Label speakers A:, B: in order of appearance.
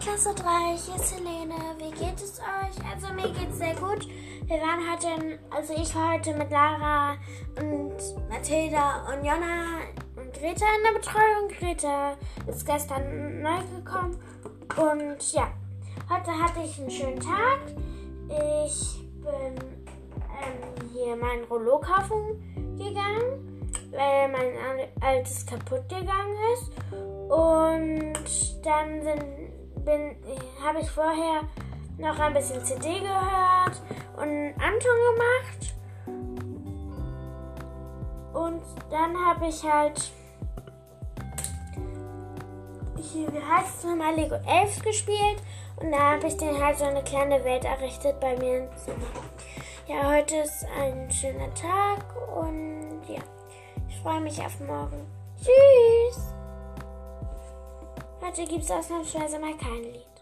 A: Klasse 3, hier ist Helene. Wie geht es euch? Also mir geht es sehr gut. Wir waren heute, also ich war heute mit Lara und Mathilda und Jonna und Greta in der Betreuung. Greta ist gestern neu gekommen und ja, heute hatte ich einen schönen Tag. Ich bin ähm, hier mein Rollo kaufen gegangen, weil mein altes kaputt gegangen ist. Und dann habe ich vorher noch ein bisschen CD gehört und Anton gemacht. Und dann habe ich halt hier, wie heißt es nochmal, Lego Elves gespielt. Und da habe ich dann halt so eine kleine Welt errichtet bei mir im Zimmer. Ja, heute ist ein schöner Tag und ja, ich freue mich auf morgen. Tschüss! بچه keeps us from shares my kindly.